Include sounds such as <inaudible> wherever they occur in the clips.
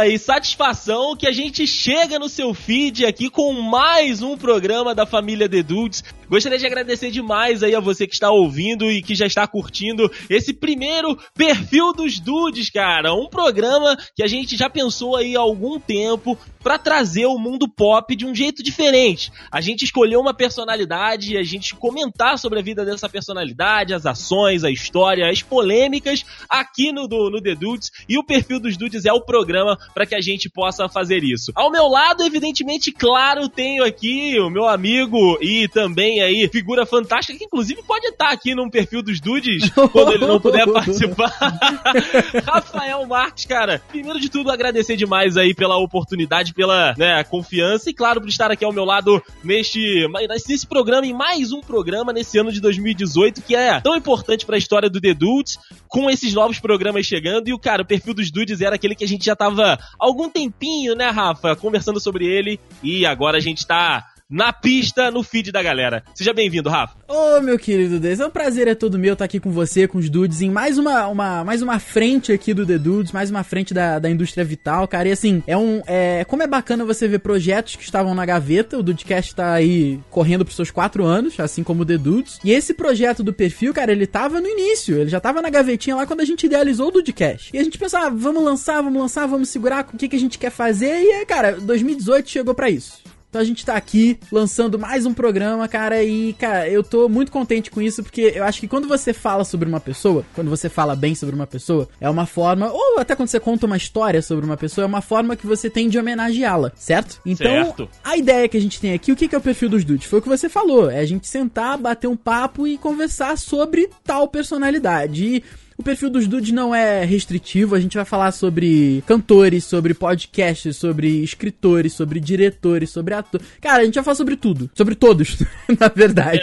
Honra e satisfação que a gente chega no seu feed aqui com mais um programa da família The Dudes. Gostaria de agradecer demais aí a você que está ouvindo e que já está curtindo esse primeiro perfil dos Dudes, cara. Um programa que a gente já pensou aí há algum tempo para trazer o mundo pop de um jeito diferente. A gente escolheu uma personalidade, a gente comentar sobre a vida dessa personalidade, as ações, a história, as polêmicas aqui no, do, no The Dudes e o perfil dos Dudes é o programa para que a gente possa fazer isso. Ao meu lado, evidentemente, claro, tenho aqui o meu amigo e também aí figura fantástica que inclusive pode estar aqui no perfil dos Dudes <laughs> quando ele não puder <laughs> participar. <laughs> Rafael Marques, cara, primeiro de tudo agradecer demais aí pela oportunidade, pela né, confiança e claro por estar aqui ao meu lado neste nesse programa em mais um programa nesse ano de 2018 que é tão importante para a história do The Dudes com esses novos programas chegando e o cara, o perfil dos Dudes era aquele que a gente já tava há algum tempinho, né, Rafa, conversando sobre ele e agora a gente tá na pista, no feed da galera. Seja bem-vindo, Rafa. Ô, oh, meu querido Deus, é um prazer é todo meu estar aqui com você, com os Dudes, em mais uma, uma, mais uma frente aqui do The Dudes, mais uma frente da, da indústria vital, cara. E assim, é um. É, como é bacana você ver projetos que estavam na gaveta, o Dudecast tá aí correndo pros seus quatro anos, assim como o The Dudes. E esse projeto do perfil, cara, ele tava no início, ele já tava na gavetinha lá quando a gente idealizou o Dudecast. E a gente pensava, ah, vamos lançar, vamos lançar, vamos segurar, o que, que a gente quer fazer. E, cara, 2018 chegou para isso. Então a gente tá aqui lançando mais um programa, cara, e, cara, eu tô muito contente com isso, porque eu acho que quando você fala sobre uma pessoa, quando você fala bem sobre uma pessoa, é uma forma, ou até quando você conta uma história sobre uma pessoa, é uma forma que você tem de homenageá-la, certo? Então, certo. a ideia que a gente tem aqui, o que é o perfil dos dudes? Foi o que você falou, é a gente sentar, bater um papo e conversar sobre tal personalidade. E o perfil dos dudes não é restritivo, a gente vai falar sobre cantores, sobre podcasts, sobre escritores, sobre diretores, sobre atores. Cara, a gente vai falar sobre tudo. Sobre todos, <laughs> na verdade.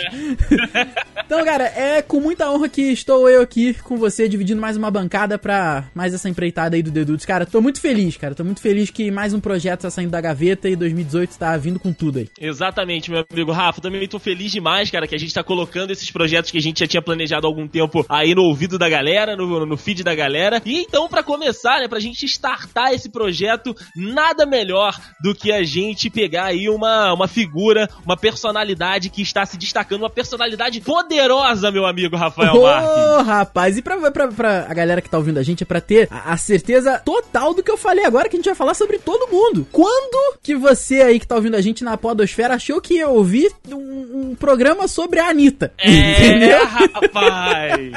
É. <laughs> então, cara, é com muita honra que estou eu aqui com você, dividindo mais uma bancada pra mais essa empreitada aí do The Dudes. Cara, tô muito feliz, cara. Tô muito feliz que mais um projeto tá saindo da gaveta e 2018 tá vindo com tudo aí. Exatamente, meu amigo Rafa. Também tô feliz demais, cara, que a gente tá colocando esses projetos que a gente já tinha planejado há algum tempo aí no ouvido da galera galera, no, no feed da galera. E então, para começar, né, pra gente startar esse projeto, nada melhor do que a gente pegar aí uma, uma figura, uma personalidade que está se destacando, uma personalidade poderosa, meu amigo Rafael Ô, oh, rapaz, e pra, pra, pra, a galera que tá ouvindo a gente, é pra ter a, a, certeza total do que eu falei agora, que a gente vai falar sobre todo mundo. Quando que você aí que tá ouvindo a gente na podosfera achou que ia ouvir um, um programa sobre a Anitta? É, Entendeu? rapaz!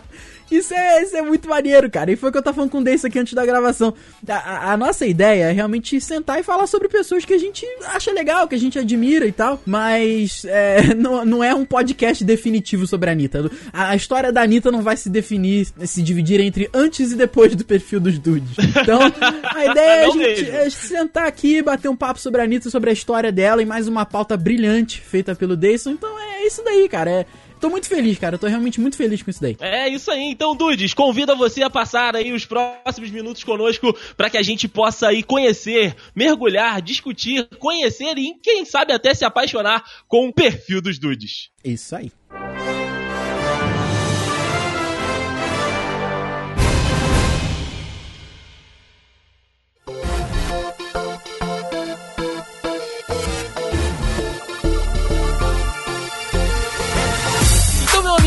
<laughs> Isso é, isso é muito maneiro, cara. E foi o que eu tava falando com o Deis aqui antes da gravação. A, a, a, nossa ideia é realmente sentar e falar sobre pessoas que a gente acha legal, que a gente admira e tal. Mas é, <laughs> não, não é um podcast definitivo sobre a Anitta. A, a, história da Anitta não vai se definir, se dividir entre antes e depois do perfil dos dudes. Então, a <laughs> ideia é a gente é sentar aqui, bater um papo sobre a Anitta, sobre a história dela e mais uma pauta brilhante feita pelo Dayson. Então é isso daí, cara. É Tô muito feliz, cara. Tô realmente muito feliz com isso daí. É isso aí. Então, Dudes, convida você a passar aí os próximos minutos conosco para que a gente possa aí conhecer, mergulhar, discutir, conhecer e, quem sabe, até se apaixonar com o perfil dos Dudes. Isso aí.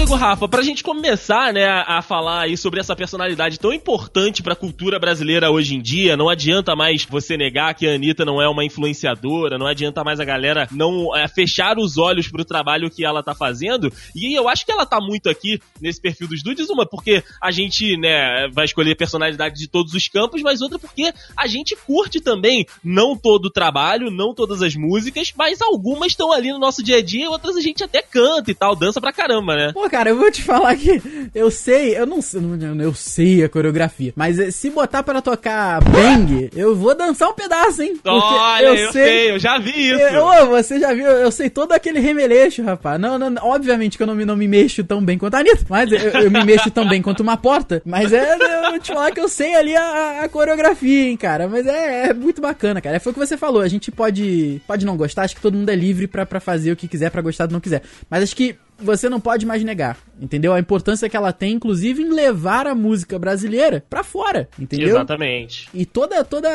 Amigo Rafa, pra gente começar, né, a, a falar aí sobre essa personalidade tão importante pra cultura brasileira hoje em dia, não adianta mais você negar que a Anitta não é uma influenciadora, não adianta mais a galera não é, fechar os olhos pro trabalho que ela tá fazendo, e eu acho que ela tá muito aqui nesse perfil dos dudes, uma porque a gente, né, vai escolher personalidade de todos os campos, mas outra porque a gente curte também, não todo o trabalho, não todas as músicas, mas algumas estão ali no nosso dia a dia, outras a gente até canta e tal, dança pra caramba, né? Pô, cara, cara, eu vou te falar que eu sei, eu não sei, eu sei a coreografia, mas eh, se botar para tocar bang, eu vou dançar um pedaço, hein? Olha, eu, eu sei, sei, eu já vi isso. Eu, você já viu, eu sei todo aquele remeleixo, rapaz. Não, não, obviamente que eu não me, não me mexo tão bem quanto a Anitta, mas eu, eu me mexo tão bem quanto uma porta, mas é, eu vou te falar que eu sei ali a, a coreografia, hein, cara, mas é, é, muito bacana, cara. Foi o que você falou, a gente pode, pode não gostar, acho que todo mundo é livre para fazer o que quiser, para gostar do não quiser, mas acho que você não pode mais negar. entendeu? A importância que ela tem, inclusive, em levar a música brasileira pra fora, entendeu? Exatamente. E toda, toda,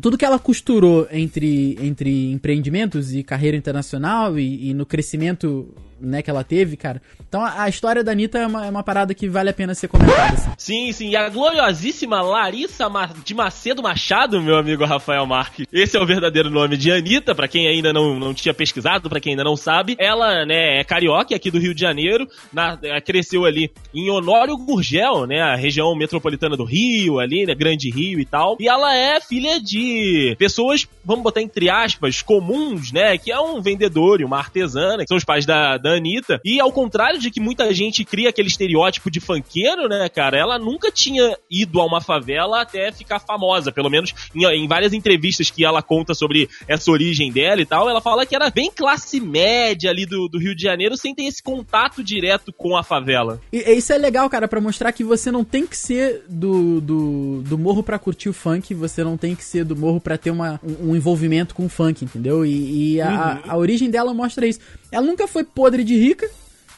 tudo que ela costurou entre, entre empreendimentos e carreira internacional e, e no crescimento né, que ela teve, cara. Então a, a história da Anitta é uma, é uma, parada que vale a pena ser comentada. Assim. Sim, sim. E a gloriosíssima Larissa de Macedo Machado, meu amigo Rafael Marques. Esse é o verdadeiro nome de Anitta, para quem ainda não, não tinha pesquisado, para quem ainda não sabe. Ela, né, é carioca aqui do Rio de Janeiro, na, é, cresceu ali em Honório Gurgel, né, a região metropolitana do Rio, ali, né, Grande Rio e tal. E ela é filha de pessoas, vamos botar entre aspas, comuns, né, que é um vendedor e uma artesana, que são os pais da, da da Anitta. E ao contrário de que muita gente cria aquele estereótipo de fanqueiro, né, cara? Ela nunca tinha ido a uma favela até ficar famosa. Pelo menos em, em várias entrevistas que ela conta sobre essa origem dela e tal, ela fala que era bem classe média ali do, do Rio de Janeiro sem ter esse contato direto com a favela. E isso é legal, cara, para mostrar que você não tem que ser do, do, do morro para curtir o funk, você não tem que ser do morro para ter uma, um, um, envolvimento com o funk, entendeu? E, e a, uhum. a, a origem dela mostra isso. Ela nunca foi podre de rica,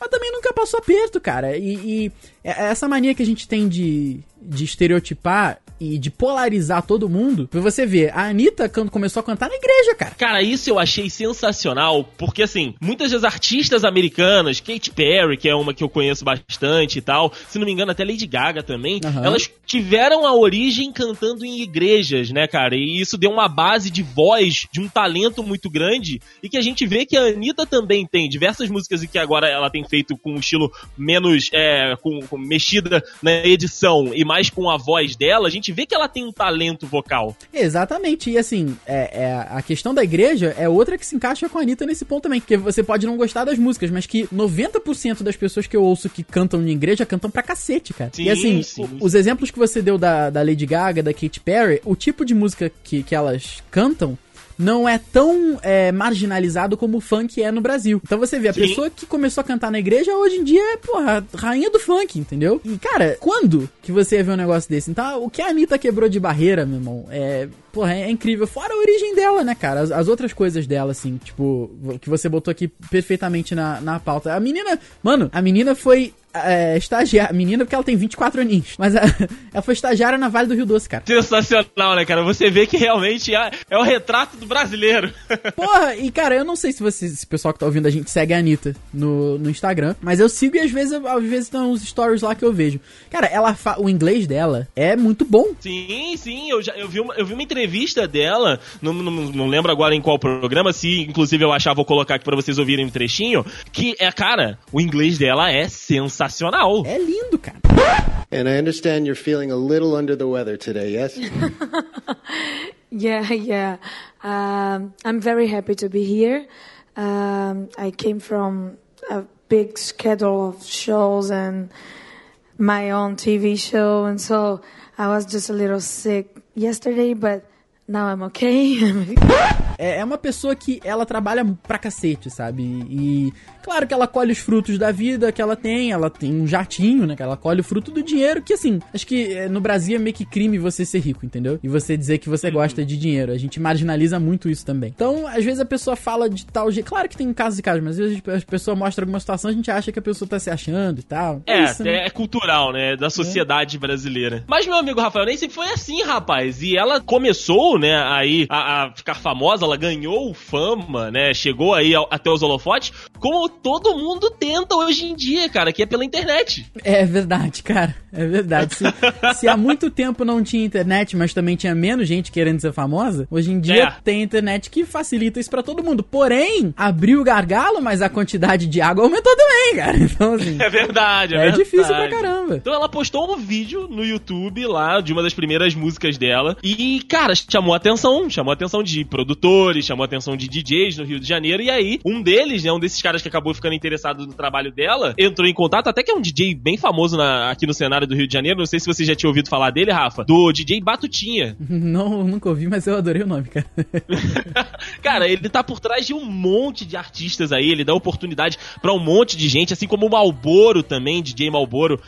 mas também nunca passou aperto, cara. E, e é, essa mania que a gente tem de, de estereotipar e de polarizar todo mundo, pra você ver, a Anitta quando começou a cantar na igreja, cara. Cara, isso eu achei sensacional, porque assim, muitas das artistas americanas, Katy Perry, que é uma que eu conheço bastante e tal, se não me engano até Lady Gaga também, uhum. elas tiveram a origem cantando em igrejas, né, cara? E isso deu uma base de voz, de um talento muito grande, e que a gente vê que a Anitta também tem diversas músicas e que agora ela tem feito com um estilo menos, é, com, com mexida na edição e mais com a voz dela, a gente vê que ela tem um talento vocal. Exatamente. E assim, é, é, a questão da igreja é outra que se encaixa com a Anitta nesse ponto também. Porque você pode não gostar das músicas, mas que 90% das pessoas que eu ouço que cantam de igreja cantam pra cacete, cara. Sim, e assim, sim, sim. os exemplos que você deu da, da Lady Gaga, da Katy Perry, o tipo de música que, que elas cantam não é tão é, marginalizado como o funk é no Brasil. Então você vê, a Sim. pessoa que começou a cantar na igreja hoje em dia é, porra, rainha do funk, entendeu? E, cara, quando que você ia ver um negócio desse? Então, o que a Anitta quebrou de barreira, meu irmão, é porra, é incrível. Fora a origem dela, né, cara? As, as, outras coisas dela, assim, tipo, que você botou aqui perfeitamente na, na pauta. A menina, mano, a menina foi é, estagiária. Menina, porque ela tem 24 aninhos. Mas a, <laughs> ela foi estagiária na Vale do Rio Doce, cara. Sensacional, né, cara? Você vê que realmente é, é o retrato do brasileiro. <laughs> Porra, e cara, eu não sei se você, esse pessoal que tá ouvindo a gente segue a Anitta no, no Instagram, mas eu sigo e às vezes, às vezes tem uns stories lá que eu vejo. Cara, ela o inglês dela é muito bom. Sim, sim, eu, já, eu, vi, uma, eu vi uma entrevista dela, não, não, não lembro agora em qual programa, se inclusive eu achar, vou colocar aqui pra vocês ouvirem um trechinho, que é, cara, o inglês dela é sensacional sensacional. É lindo, cara. And I understand you're feeling a little under the weather today, yes? <laughs> yeah, yeah. Um, I'm very happy to be here. Um, I came from a big schedule of shows and my own TV show, and so I was just a little sick yesterday, but now I'm okay. É, é uma pessoa que ela trabalha pra cacete, sabe? E claro que ela colhe os frutos da vida que ela tem, ela tem um jatinho, né? Que ela colhe o fruto do dinheiro, que assim, acho que é, no Brasil é meio que crime você ser rico, entendeu? E você dizer que você gosta de dinheiro. A gente marginaliza muito isso também. Então, às vezes a pessoa fala de tal jeito. Claro que tem casos e casos, mas às vezes a pessoa mostra alguma situação, a gente acha que a pessoa tá se achando e tal. É, é, isso, né? é cultural, né? Da sociedade é. brasileira. Mas, meu amigo Rafael, nem sempre foi assim, rapaz. E ela começou, né, aí a, a ficar famosa, ela ganhou fama, né? Chegou aí ao, até os holofotes, como todo mundo tenta hoje em dia, cara, que é pela internet. É verdade, cara. É verdade. Se, <laughs> se há muito tempo não tinha internet, mas também tinha menos gente querendo ser famosa, hoje em dia é. tem internet que facilita isso para todo mundo. Porém, abriu o gargalo, mas a quantidade de água aumentou também, cara. Então, assim. É verdade, é, é verdade. difícil pra caramba. Então ela postou um vídeo no YouTube lá de uma das primeiras músicas dela. E, cara, chamou a atenção. Chamou a atenção de produtores, chamou a atenção de DJs no Rio de Janeiro. E aí, um deles, né, um desses caras que acabou ficando interessado no trabalho dela, entrou em contato, até que é um DJ bem famoso na, aqui no cenário do Rio de Janeiro. Não sei se você já tinha ouvido falar dele, Rafa. Do DJ Batutinha. <laughs> Não, nunca ouvi, mas eu adorei o nome, cara. <laughs> cara, ele tá por trás de um monte de artistas aí. Ele dá oportunidade para um monte de gente, assim como o Malboro também, DJ Malboro,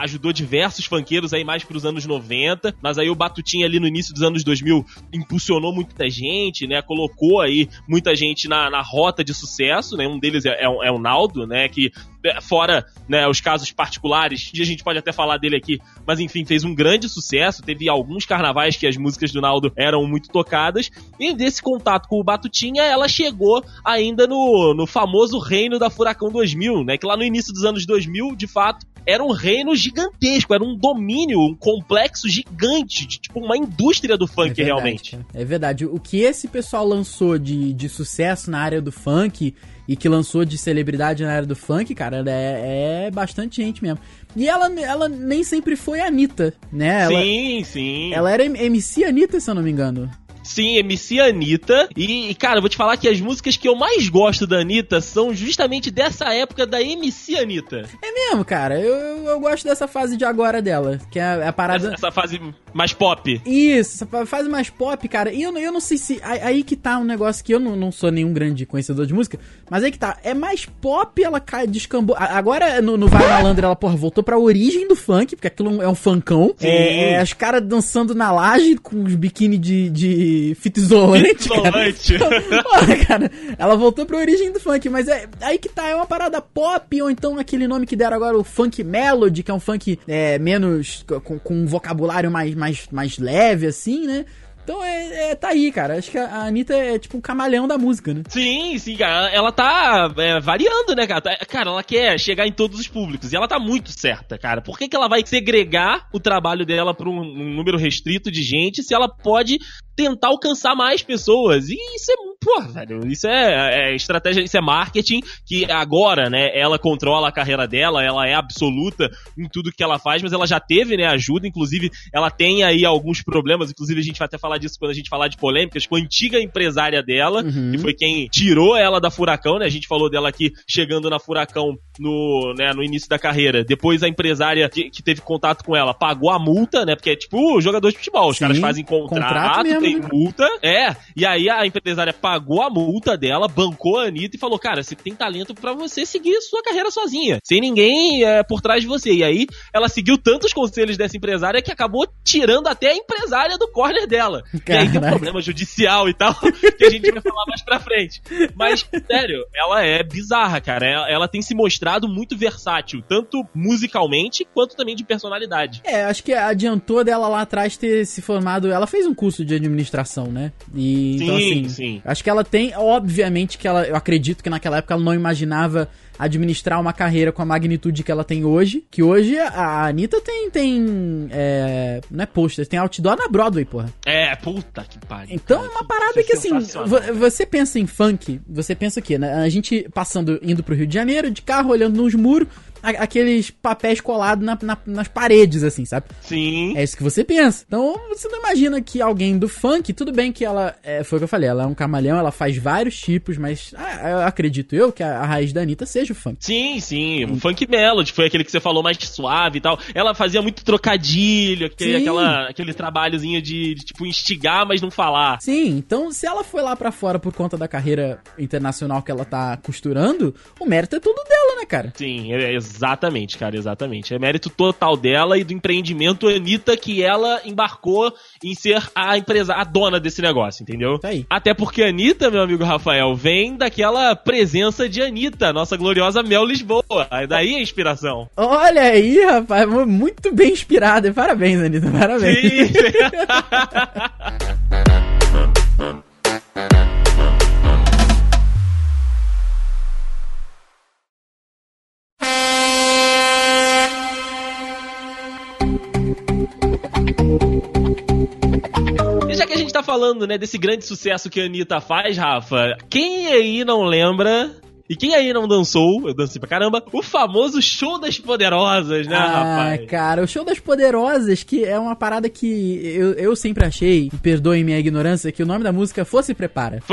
ajudou diversos funkeiros aí mais pros anos 90. Mas aí o Batutinha ali no início dos anos 2000 impulsionou muita gente, né? Colocou aí muita gente na, na rota de sucesso, né? Um deles é é, o- é o Naldo, né? Que é, fora né, os casos particulares, a gente pode até falar dele aqui, mas enfim, fez um grande sucesso. Teve alguns carnavais que as músicas do Naldo eram muito tocadas. E desse contato com o Batutinha, ela chegou ainda no, no famoso reino da Furacão 2000, né? Que lá no início dos anos 2000, de fato, era um reino gigantesco, era um domínio, um complexo gigante, de, tipo uma indústria do funk, É verdade, realmente. cara. É verdade. O que esse pessoal lançou de, de sucesso na área do funk e que lançou de celebridade na área do funk, cara, é, é bastante gente mesmo. E ela, ela nem sempre foi a Anitta, né? Ela, Sim, sim. ela era MC Anitta, se eu não me engano. Sim, MC Anitta. E, cara, eu vou te falar que as músicas que eu mais gosto da Anitta são justamente dessa época da MC Anitta. É mesmo, cara. Eu, eu, gosto dessa fase de agora dela, que é a, parada... Essa, essa fase mais pop. Isso, essa fase mais pop, cara. E eu, não- eu não sei se. Aí, que tá um negócio que eu não, não sou nenhum grande conhecedor de música, mas aí que tá. É mais pop, ela cai, descambou. Agora no, no Vai Malandro ela, porra, voltou pra origem do funk, porque aquilo é um funkão. Sim. É, é, os caras dançando na laje com os biquíni de, de fita isolante. cara. Isolante. <laughs> Porra, cara, ela voltou pra origem do funk, mas é aí que tá, é uma parada pop, ou então aquele nome que deram agora, o funk melody, que é um funk é, menos, com, com um vocabulário mais, mais, mais leve, assim, né? Então é, é- tá aí, cara. Acho que a Anitta é tipo um camalhão da música, né? Sim, sim, cara. Ela tá é, variando, né, cara? Tá- Cara, ela quer chegar em todos os públicos. E ela tá muito certa, cara. Por que, que ela vai segregar o trabalho dela pra um, um número restrito de gente se ela pode tentar alcançar mais pessoas? E isso é, pô, velho, isso é, é estratégia, isso é marketing que agora, né, ela controla a carreira dela, ela é absoluta em tudo que ela faz, mas ela já teve, né, ajuda. Inclusive, ela tem aí alguns problemas. Inclusive, a gente vai até falar disso quando a gente falar de polêmicas com a antiga empresária dela, Uhum. que foi quem tirou ela da Furacão, né? A gente falou dela aqui chegando na Furacão no, né, no início da carreira. Depois a empresária que, que teve contato com ela pagou a multa, né? Porque é tipo jogador de futebol. Os Sim, caras fazem contrato, contrato mesmo, tem né? multa. É. E aí a empresária pagou a multa dela, bancou a Anitta e falou: Cara, você tem talento pra você seguir sua carreira sozinha, sem ninguém é, por trás de você. E aí ela seguiu tantos conselhos dessa empresária que acabou tirando até a empresária do corner dela. E aí tem um Caraca. problema judicial e tal, <laughs> que a gente vai falar mais pra frente. Mas, sério, ela é bizarra, cara. Ela, ela tem se mostrado muito versátil, tanto musicalmente quanto também de personalidade. É, acho que adiantou dela lá atrás ter se formado. Ela fez um curso de administração, né? E então, Sim, assim, sim. acho que ela tem, obviamente que ela, eu acredito que naquela época ela não imaginava administrar uma carreira com a magnitude que ela tem hoje. Que hoje a Anitta tem, tem, é, não é pôster, tem outdoor na Broadway, porra. É, puta que pariu. Então é uma parada isso que é assim, você pensa em funk, você pensa o quê? né? A gente passando, indo pro Rio de Janeiro, de carro, olhando nos muros, a- aqueles papéis colados na- na- nas paredes, assim, sabe? Sim. É isso que você pensa. Então, você não imagina que alguém do funk, tudo bem que ela, é, foi o que eu falei, ela é um camaleão, ela faz vários tipos, mas ah, eu acredito eu que a, a raiz da Anitta seja o funk. Sim, sim. O Funk Melody foi aquele que você falou mais suave e tal. Ela fazia muito trocadilho, aquele, Sim. aquela, aquele trabalhozinho de, de, tipo, instigar, mas não falar. Sim, então se ela foi lá pra fora por conta da carreira internacional que ela tá costurando, o mérito é tudo dela, né, cara? Sim, é- exatamente, cara, exatamente. É mérito total dela e do empreendimento Anitta que ela embarcou em ser a empresa, a dona desse negócio, entendeu? Isso aí. Até porque a Anitta, meu amigo Rafael, vem daquela presença de Anitta, nossa gloriosa Mel Lisboa. Aí Daí a inspiração. Olha aí, rapaz, mu- muito bem inspirada. Parabéns, Anitta, parabéns. Sim. <laughs> <laughs> falando, né, desse grande sucesso que a Anitta faz, Rafa, quem aí não lembra e quem aí não dançou, eu dancei pra caramba, o famoso show das poderosas, né, Ah, rapaz? cara, o show das poderosas, que é uma parada que eu, eu sempre achei, perdoem minha ignorância, que o nome da música fosse Prepara. <laughs>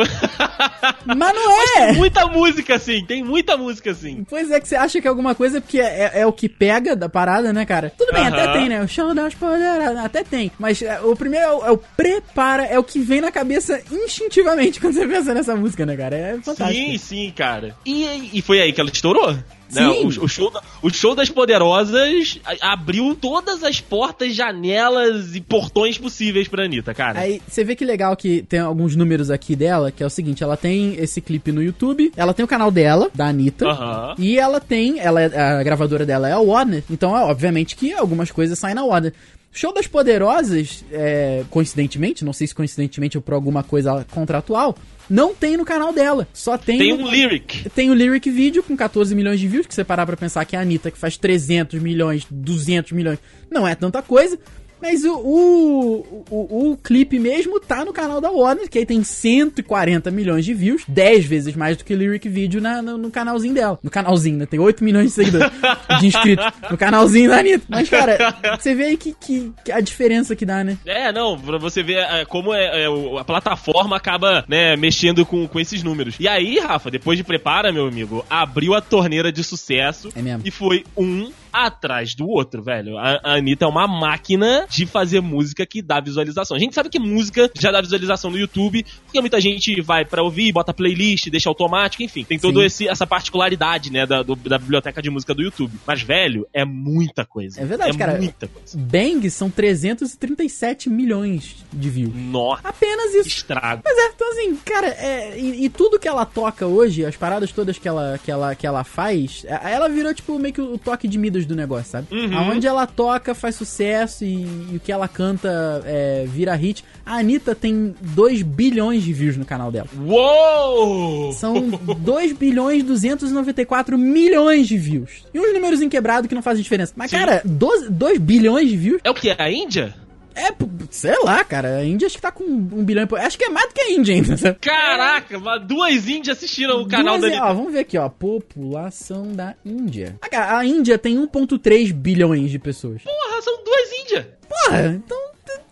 Mas não é! Muita música, assim, tem muita música, assim. Pois é que você acha que é alguma coisa porque é, é o que pega da parada, né, cara? Tudo bem, Aham. até tem, né? O show das poderosas, até tem. Mas é, o primeiro é o, é o prepara, é o que vem na cabeça instintivamente <laughs> quando você pensa nessa música, né, cara? É fantástico. Sim, sim, cara. E, e foi aí que ela estourou? Né? O, o, show o show das poderosas abriu todas as portas, janelas e portões possíveis pra Anitta, cara. Aí você vê que legal que tem alguns números aqui dela, que é o seguinte: ela tem esse clipe no YouTube, ela tem o canal dela, da Anitta, Aham. e ela tem, ela é- a gravadora dela é a Warner, então é, obviamente que algumas coisas saem na Warner. Show das Poderosas, é, coincidentemente, não sei se coincidentemente ou por alguma coisa contratual, não tem no canal dela. Só tem. Tem no- um lyric. tem o Lyric Video com 14 milhões de views, que você parar pra pensar que a Anitta, que faz 300 milhões, 200 milhões, não é tanta coisa. Mas o, o, o, o clipe mesmo tá no canal da Warner, que aí tem 140 milhões de views, 10 vezes mais do que o Lyric Video na, no, no canalzinho dela. No canalzinho, né? Tem 8 milhões de seguidores, de inscritos no canalzinho da Anitta. Mas, cara, você vê aí que, que, que a diferença que dá, né? É, não, pra você ver é, como é, é, a plataforma acaba, né, mexendo com, com esses números. E aí, Rafa, depois de prepara, meu amigo, abriu a torneira de sucesso É mesmo. e foi um atrás do outro, velho. A, a Anitta é uma máquina de fazer música que dá visualização. A gente sabe que música já dá visualização no YouTube, porque muita gente vai pra ouvir, bota playlist, deixa automático, enfim. Tem toda essa particularidade, né, da, do- da biblioteca de música do YouTube. Mas, velho, é muita coisa. É verdade, é cara. muita coisa. Bang são 337 milhões de views. Nossa, Apenas isso. estrago. Pois é, então assim, cara, é, e, e tudo que ela toca hoje, as paradas todas que ela, que ela, que ela faz, a- ela virou tipo meio que o toque de Midas do negócio, sabe? Uhum. Aonde ela toca faz sucesso e, e o que ela canta é, vira hit. A Anitta tem 2 bilhões de views no canal dela. Uou! São <laughs> 2 bilhões 294 milhões de views. E uns números inquebrados que não fazem diferença. Mas, Sim. cara, 12, 2 bilhões de views? É o que? A Índia? É, sei lá, cara. A Índia acho que tá com um bilhão e. Acho que é mais do que a Índia ainda, sabe? Caraca, mas duas índias assistiram o canal Duas- da ó, vamos ver aqui, ó. População da Índia. Ah, a Índia tem 1,3 bilhões de pessoas. Porra, são duas índias. Porra, então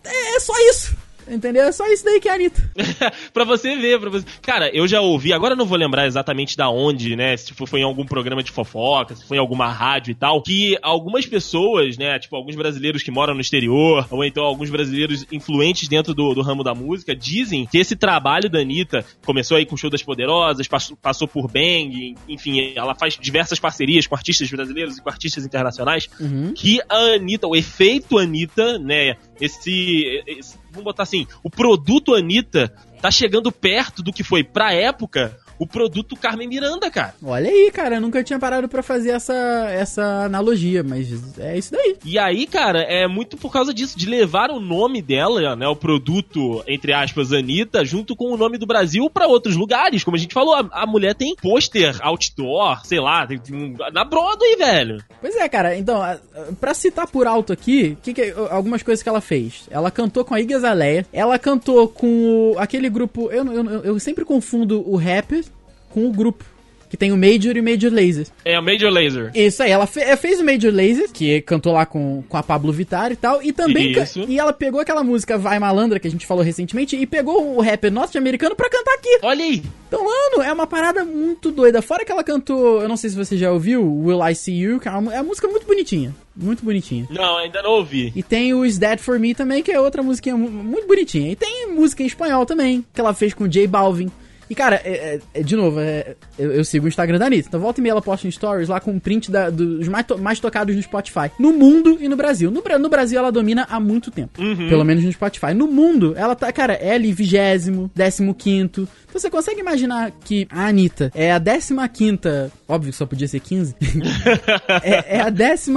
é, é só isso. Entendeu? É só isso daí que é a Anitta. <laughs> pra você ver, pra você. Cara, eu já ouvi, agora eu não vou lembrar exatamente da onde, né? Se foi em algum programa de fofoca, se foi em alguma rádio e tal, que algumas pessoas, né? Tipo, alguns brasileiros que moram no exterior, ou então alguns brasileiros influentes dentro do, do ramo da música, dizem que esse trabalho da Anitta começou aí com o Show das Poderosas, passou, passou por Bang, enfim, ela faz diversas parcerias com artistas brasileiros e com artistas internacionais, Uhum. que a Anitta, o efeito Anitta, né? Esse, esse- Vamos botar assim, o produto Anitta tá chegando perto do que foi pra época o produto Carmen Miranda, cara. Olha aí, cara. Eu nunca tinha parado pra fazer essa, essa analogia, mas é isso daí. E aí, cara, é muito por causa disso, de levar o nome dela, né, o produto, entre aspas, Anitta, junto com o nome do Brasil pra outros lugares. Como a gente falou, a, a mulher tem pôster, outdoor, sei lá, tem, tem na Broadway, velho. Pois é, cara. Então, a- a- pra citar por alto aqui, que que- algumas coisas que ela fez. Ela cantou com a Iggy Azalea. Ela cantou com o- aquele grupo... Eu, eu, eu- eu sempre confundo o rap com o grupo. Que tem o Major e o Major Lazer. É a Major Laser. Isso aí, ela fe- ela fez o Major Lazer, que cantou lá com, com a Pablo Vittar e tal, e também. E ela pegou aquela música Vai Malandra, que a gente falou recentemente, e pegou o rapper norte-americano pra cantar aqui. Olha aí. Então, mano, é uma parada muito doida. Fora que ela cantou, eu não sei se você já ouviu, Will I See You, que é uma, é uma música muito bonitinha. Muito bonitinha. Não, ainda não ouvi. E tem o Is Dead For Me também, que é outra musiquinha mu- muito bonitinha. E tem música em espanhol também, que ela fez com o J Balvin. E, cara, é- é- é- de novo, é- eu, eu sigo o Instagram da Anitta. Então, volta e meia ela posta em stories lá com um print da- dos mais, to- mais tocados no Spotify. No mundo e no Brasil. No, no Brasil, ela domina há muito tempo. Pelo menos no Spotify. No mundo, ela tá, cara, é ali vigésimo, décimo quinto. Então, você consegue imaginar que a Anitta é a décima quinta... Óbvio que só podia ser 15. <laughs> é, é a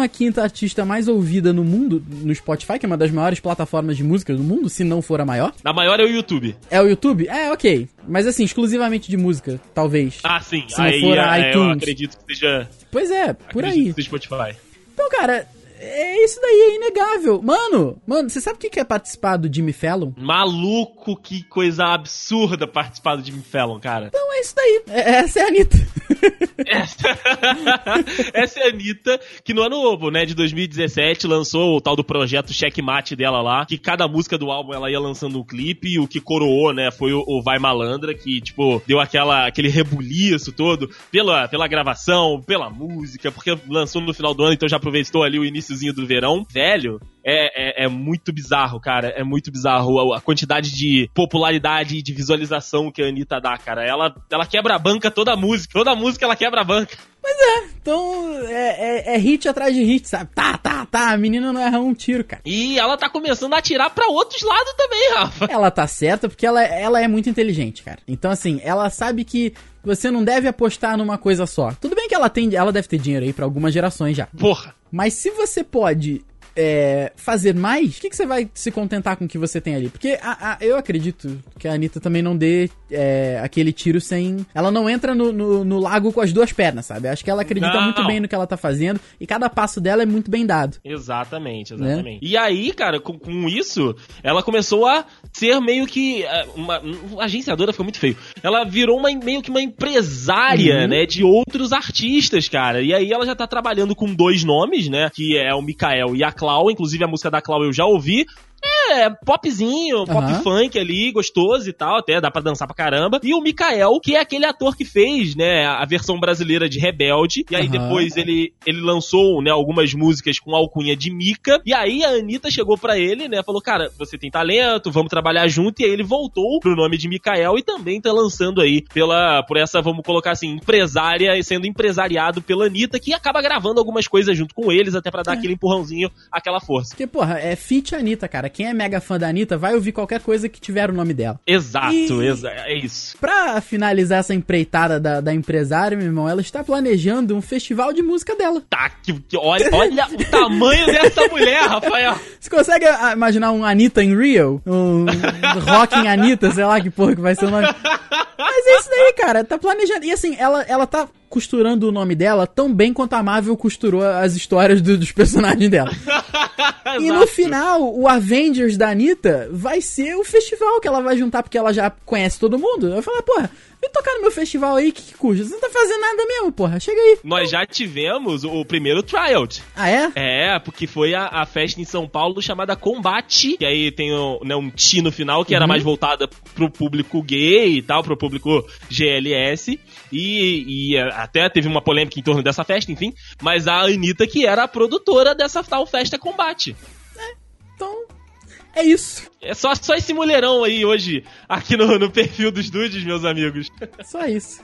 15 artista mais ouvida no mundo, no Spotify, que é uma das maiores plataformas de música do mundo, se não for a maior. A maior é o YouTube. É o YouTube? É, ok. Mas assim, exclusivamente de música, talvez. Ah, sim. Se não aí for a é, eu iTunes. acredito que seja. Pois é, por aí. que Spotify. Então, cara, é isso daí, é inegável. Mano, mano, você sabe o que que é participar do Jimmy Fallon? Maluco, que coisa absurda participar do Jimmy Fallon, cara. Então é isso daí. É- essa é a Anitta. Essa, <laughs> essa é a Anitta, que no ano novo, né, de 2017, lançou o tal do projeto Checkmate dela lá, que cada música do álbum ela ia lançando um clipe, e o que coroou, né, foi o, o Vai Malandra, que, tipo, deu aquela, aquele rebuliço todo pela, pela gravação, pela música, porque lançou no final do ano, então já aproveitou ali o iníciozinho do verão. Velho, é, é, é muito bizarro, cara. É muito bizarro a, a quantidade de popularidade e de visualização que a Anitta dá, cara. Ela, ela quebra a banca toda a música. Toda a música ela quebra a banca. Então, é, é- é hit atrás de hit, sabe? Tá, tá, tá. A menina não erra um tiro, cara. E ela tá começando a atirar pra outros lados também, Rafa. Ela tá certa porque ela, ela é muito inteligente, cara. Então, assim, ela sabe que você não deve apostar numa coisa só. Tudo bem que ela tem, ela deve ter dinheiro aí pra algumas gerações já. Porra. Mas se você pode é, fazer mais, por que, que você vai se contentar com o que você tem ali? Porque a- a- eu acredito que a Anitta também não dê é, aquele tiro sem. Ela não entra no, no- no lago com as duas pernas, sabe? Acho que ela acredita Não. muito bem no que ela tá fazendo e cada passo dela é muito bem dado. Exatamente, exatamente. E aí, cara, com, com isso, ela começou a ser meio que. eh, Uma, uma agenciadora ficou muito feio. Ela virou uma, meio que uma empresária, Uhum. né? De outros artistas, cara. E aí ela já tá trabalhando com dois nomes, né? Que é o Mikael e a Clau. Inclusive a música da Clau eu já ouvi. É, popzinho, pop Aham. funk ali, gostoso e tal, até dá pra dançar pra caramba. E o Mikael, que é aquele ator que fez, né, a versão brasileira de Rebelde. E aí Aham. depois ele, ele lançou, né, algumas músicas com alcunha de Mika. E aí a Anitta chegou pra ele, né, falou, cara, você tem talento, vamos trabalhar junto. E aí ele voltou pro nome de Mikael e também tá lançando aí pela, por essa, vamos colocar assim, empresária, sendo empresariado pela Anitta, que acaba gravando algumas coisas junto com eles, até pra dar aquele empurrãozinho, aquela força. Porque, porra, é feat Anitta, cara. Quem é mega fã da Anitta vai ouvir qualquer coisa que tiver o nome dela. Exato, E- exa é isso. Pra finalizar essa empreitada da, da empresária, meu irmão, ela está planejando um festival de música dela. Tá, que, que- olha, olha o tamanho dessa mulher, Rafael. Você consegue ah, imaginar um Anitta em Rio? Um Rock em Anitta, sei lá que porra que vai ser o nome. Mas é isso daí, cara. Tá planejando. E assim, ela, ela tá costurando o nome dela tão bem quanto a Marvel costurou as histórias do- dos personagens dela. <laughs> E no final, o Avengers da Anitta vai ser o festival que ela vai juntar, porque ela já conhece todo mundo. Eu falei, porra, <laughs> vem tocar no meu festival aí, que, custa? Você não tá fazendo nada mesmo, porra. Chega aí. Nós já tivemos o primeiro tryout. Ah, é? É, porque foi a, a festa em São Paulo chamada Combate, que aí tem o, né, um T no final, que era Uhum. mais voltada pro público gay e tal, pro público GLS. E, e é, até teve uma polêmica em torno dessa festa, enfim. Mas a Anitta, que era a produtora dessa tal festa Combate. Então, é isso. É só, só esse mulherão aí hoje, aqui no, no perfil dos dudes, meus amigos. Só isso.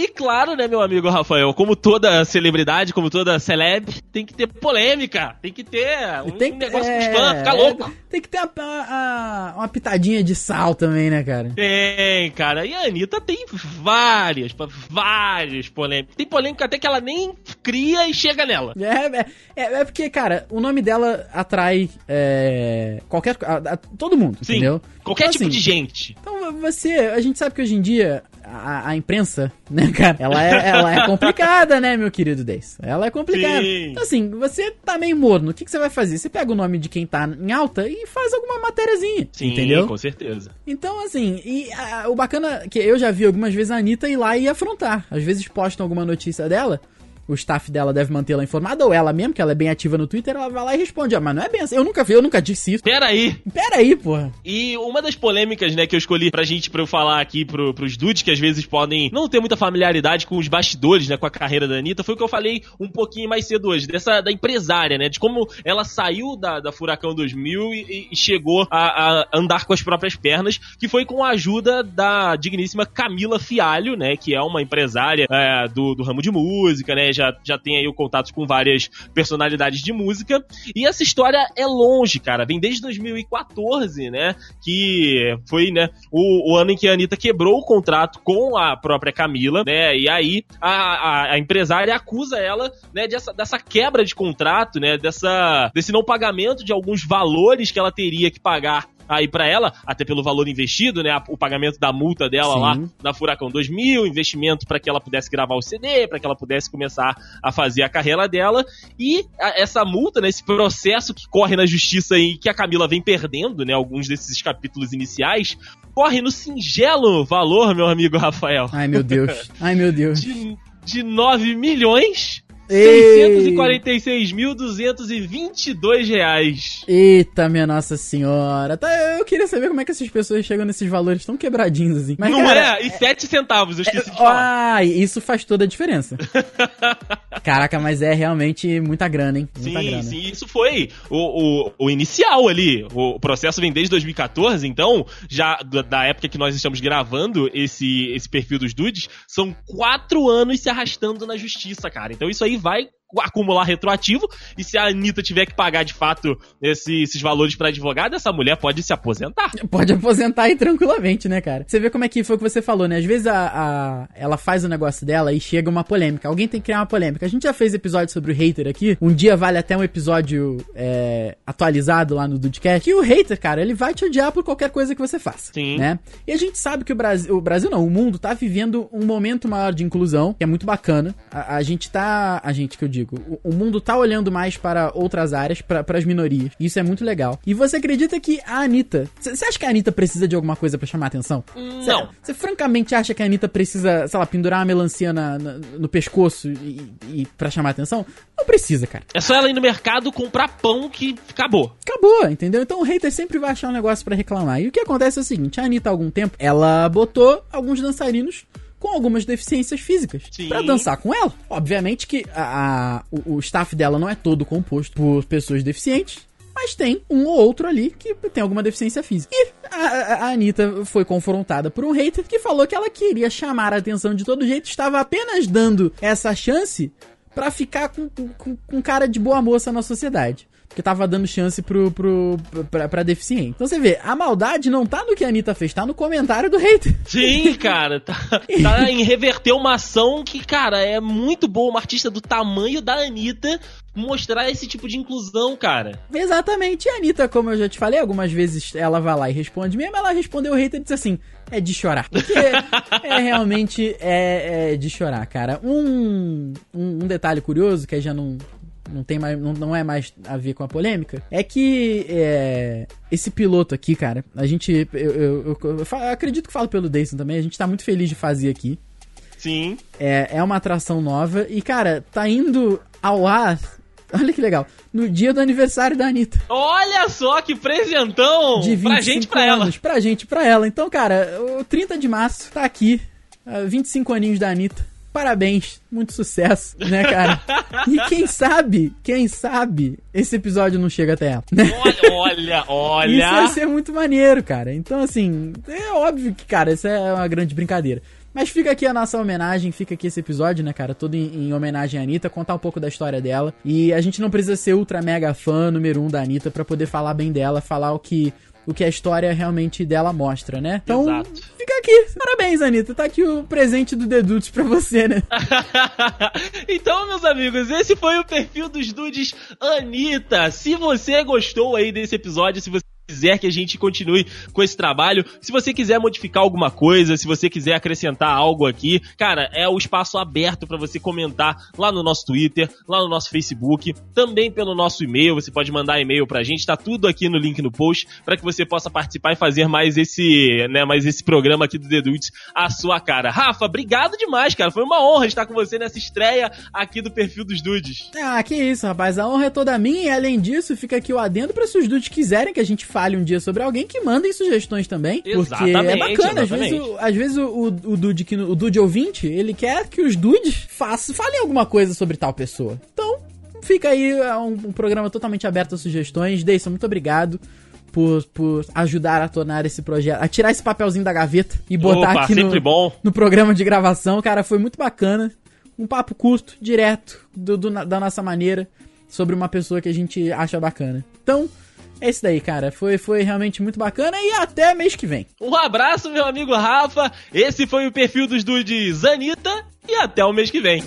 E claro, né, meu amigo Rafael, como toda celebridade, como toda celeb, tem que ter polêmica, tem que ter um Tem que- negócio é, fãs, ficar louco. Tem que ter a- a- a- uma pitadinha de sal também, né, cara? Tem, cara. E a Anitta tem várias, várias polêmicas. Tem polêmica até que ela nem cria e chega nela. É, é, é- é porque, cara, o nome dela atrai é, qualquer. a- todo mundo, Sim. entendeu? Qualquer Então, tipo assim, de gente. Então você, a gente sabe que hoje em dia a, a imprensa, <laughs> né, cara, ela é, ela é complicada, né, meu querido Deis? Ela é complicada. Sim. Então assim, você tá meio morno, o que, que você vai fazer? Você pega o nome de quem tá em alta e faz alguma matériazinha, Sim, entendeu? com certeza. Então, assim, e ah, o bacana é que eu já vi algumas vezes a Anitta ir lá e afrontar. Às vezes postam alguma notícia dela, o staff dela deve mantê-la informada, ou ela mesmo, que ela é bem ativa no Twitter, ela vai lá e responde, ah, mas não é bem assim. Eu nunca vi, eu nunca disse isso. Pera aí. Pera aí, porra. E uma das polêmicas, né, que eu escolhi pra gente, pra eu falar aqui pro, pros dudes, que às vezes podem não ter muita familiaridade com os bastidores, né, com a carreira da Anitta, foi o que eu falei um pouquinho mais cedo hoje, dessa, da empresária, né, de como ela saiu da, da Furacão 2000 e, e chegou a, a andar com as próprias pernas, que foi com a ajuda da digníssima Camila Fialho, né, que é uma empresária é, do, do ramo de música, né, já, já tem aí o contato com várias personalidades de música, e essa história é longe, cara, vem desde 2014, né, que foi, né, o, o ano em que a Anitta quebrou o contrato com a própria Camila, né, e aí a, a, a empresária acusa ela, né, dessa, dessa quebra de contrato, né, dessa, desse não pagamento de alguns valores que ela teria que pagar aí pra ela, até pelo valor investido, né, o pagamento da multa dela Sim. lá na Furacão 2000, investimento para que ela pudesse gravar o CD, para que ela pudesse começar a fazer a carreira dela, e a- essa multa, né, esse processo que corre na justiça e que a Camila vem perdendo, né, alguns desses capítulos iniciais, corre no singelo valor, meu amigo Rafael, Ai, meu Deus. <laughs> Ai, meu Deus. de, de 9 milhões. 646.222 reais. Eita, minha Nossa Senhora. Tá, eu queria saber como é que essas pessoas chegam nesses valores tão quebradinhos assim. Mas, Não cara, é? E 7 centavos, eu esqueci de falar. Ah, isso faz toda a diferença. <laughs> Caraca, mas é realmente muita grana, hein? Muita Sim, grana. sim, isso foi o, o, o inicial ali. O processo vem desde 2014, então, já da, da época que nós estamos gravando esse, esse perfil dos dudes, são quatro anos se arrastando na justiça, cara. Então isso aí vai acumular retroativo, e se a Anitta tiver que pagar de fato esse- esses valores pra advogada, essa mulher pode se aposentar. Pode aposentar aí tranquilamente, né, cara? Você vê como é que foi o que você falou, né? Às vezes a, a- ela faz o negócio dela e chega uma polêmica. Alguém tem que criar uma polêmica. A gente já fez episódio sobre o hater aqui. Um dia vale até um episódio é, atualizado lá no Dudecast. E o hater, cara, ele vai te odiar por qualquer coisa que você faça. Sim. Né? E a gente sabe que o Brasil, o Brasil não, o mundo tá vivendo um momento maior de inclusão, que é muito bacana. A, a gente tá, a gente que eu digo, o, o mundo tá olhando mais para outras áreas, para as minorias. Isso é muito legal. E você acredita que a Anitta, você acha que a Anitta precisa de alguma coisa pra chamar atenção? Não. Você francamente acha que a Anitta precisa, sei lá, pendurar uma melancia na- na- no pescoço e, e para chamar atenção? Não precisa, cara. É só ela ir no mercado comprar pão que acabou. Acabou, entendeu? Então o hater sempre vai achar um negócio pra reclamar. E o que acontece é o seguinte: a Anitta, há algum tempo, ela botou alguns dançarinos com algumas deficiências físicas pra dançar com ela. Obviamente que a, a- o, o staff dela não é todo composto por pessoas deficientes. Mas tem um ou outro ali que tem alguma deficiência física. E a, a- Anitta foi confrontada por um hater que falou que ela queria chamar a atenção de todo jeito, estava apenas dando essa chance pra ficar com, com, com cara de boa moça na sociedade. Porque tava dando chance pro, pro, pra, pra deficiente. Então você vê, a maldade não tá no que a Anitta fez, tá no comentário do hater. Sim, <laughs> cara, tá, tá em reverter uma ação que, cara, é muito boa, uma artista do tamanho da Anitta mostrar esse tipo de inclusão, cara. Exatamente. E a Anitta, como eu já te falei, algumas vezes ela vai lá e responde mesmo, ela respondeu o hater e disse assim, é de chorar. <laughs> Porque é realmente é, é de chorar, cara. Um, um, um detalhe curioso, que aí já não, não tem mais, não, não é mais a ver com a polêmica, é que é, esse piloto aqui, cara, a gente, eu, eu- eu- eu acredito que falo pelo Dayson também, a gente tá muito feliz de fazer aqui. Sim. É, é uma atração nova e, cara, tá indo ao ar, olha que legal, no dia do aniversário da Anitta. Olha só que presentão De 25 pra gente e pra ela. anos, pra gente pra ela. Então, cara, o 30 de março tá aqui, ah, 25 aninhos da Anitta. Parabéns, muito sucesso, né, cara? e quem sabe, quem sabe, esse episódio não chega até ela. né? Olha, olha, Isso vai olha. ser muito maneiro, cara. Então, assim, é óbvio que, cara, isso é uma grande brincadeira. Mas fica aqui a nossa homenagem, fica aqui esse episódio, né, cara? Todo em, em homenagem à Anitta, contar um pouco da história dela. E a gente não precisa ser ultra mega fã número um da Anitta pra poder falar bem dela, falar o que, o que a história realmente dela mostra, né? Então, Exato. fica aqui. Parabéns, Anitta. Tá aqui o presente do Dedutos pra você, né? <laughs> então, meus amigos, esse foi o perfil dos dudes Anitta. Se você gostou aí desse episódio, se você quiser que a gente continue com esse trabalho, se você quiser modificar alguma coisa, se você quiser acrescentar algo aqui, cara, é o espaço aberto para você comentar lá no nosso Twitter, lá no nosso Facebook, também pelo nosso e-mail, você pode mandar e-mail pra gente, tá tudo aqui no link no post para que você possa participar e fazer mais esse, né, mais esse programa aqui do The Dudes a sua cara. Rafa, obrigado demais, cara. Foi uma honra estar com você nessa estreia aqui do perfil dos Dudes. Ah, que isso, rapaz. A honra é toda minha e além disso, fica aqui o adendo pra se os dudes quiserem que a gente fale um dia sobre alguém, que mandem sugestões também. Porque é Exatamente, bacana. Às vezes, exatamente. o, às vezes o, o, dude que, o dude ouvinte, ele quer que os dudes façam, falem alguma coisa sobre tal pessoa. Então, fica aí é um, um programa totalmente aberto a sugestões. Deison, muito obrigado. Por, por ajudar a tornar esse projeto, a tirar esse papelzinho da gaveta e botar Opa, aqui no, no programa de gravação, cara, foi muito bacana. Um papo curto, direto, do, do- da nossa maneira, sobre uma pessoa que a gente acha bacana. Então, é isso daí, cara. Foi, foi realmente muito bacana e até mês que vem. Um abraço, meu amigo Rafa. Esse foi o perfil dos dudes Anitta e até o mês que vem.